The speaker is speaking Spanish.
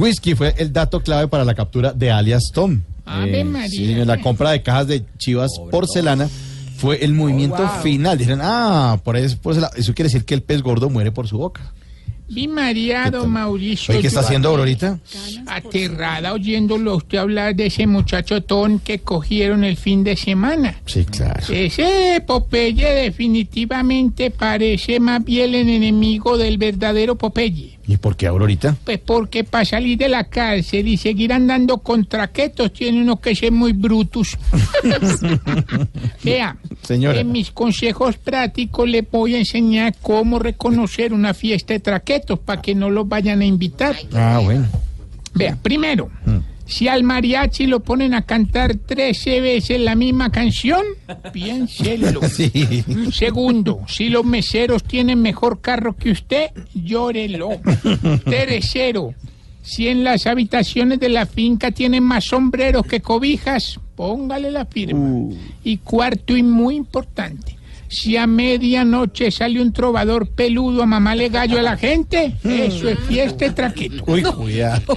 whisky fue el dato clave para la captura de alias Tom. Ave Eh, María. sí, la compra de cajas de chivas porcelana fue el movimiento final. Dijeron, ah, por eso, porcelana. eso quiere decir que el pez gordo muere por su boca. Vi mareado, Mauricio. Oye, ¿qué está haciendo Aurorita? Aterrada oyéndolo usted hablar de ese muchacho Ton que cogieron el fin de semana. Sí, claro. Ese Popeye definitivamente parece más bien el enemigo del verdadero Popeye. ¿Y por qué Aurorita? Pues porque para salir de la cárcel y seguir andando con traquetos tiene uno que ser muy brutus. Vea, Señora. en mis consejos prácticos le voy a enseñar cómo reconocer una fiesta de traquetos para que no los vayan a invitar. Ah, bueno. Vea, primero, si al mariachi lo ponen a cantar 13 veces la misma canción, piénselo. Sí. Segundo, si los meseros tienen mejor carro que usted, llórelo. Tercero, si en las habitaciones de la finca tienen más sombreros que cobijas, póngale la firma. Y cuarto y muy importante, si a medianoche sale un trovador peludo a mamarle gallo a la gente, eso es fiesta de traqueto. Uy, cuidado.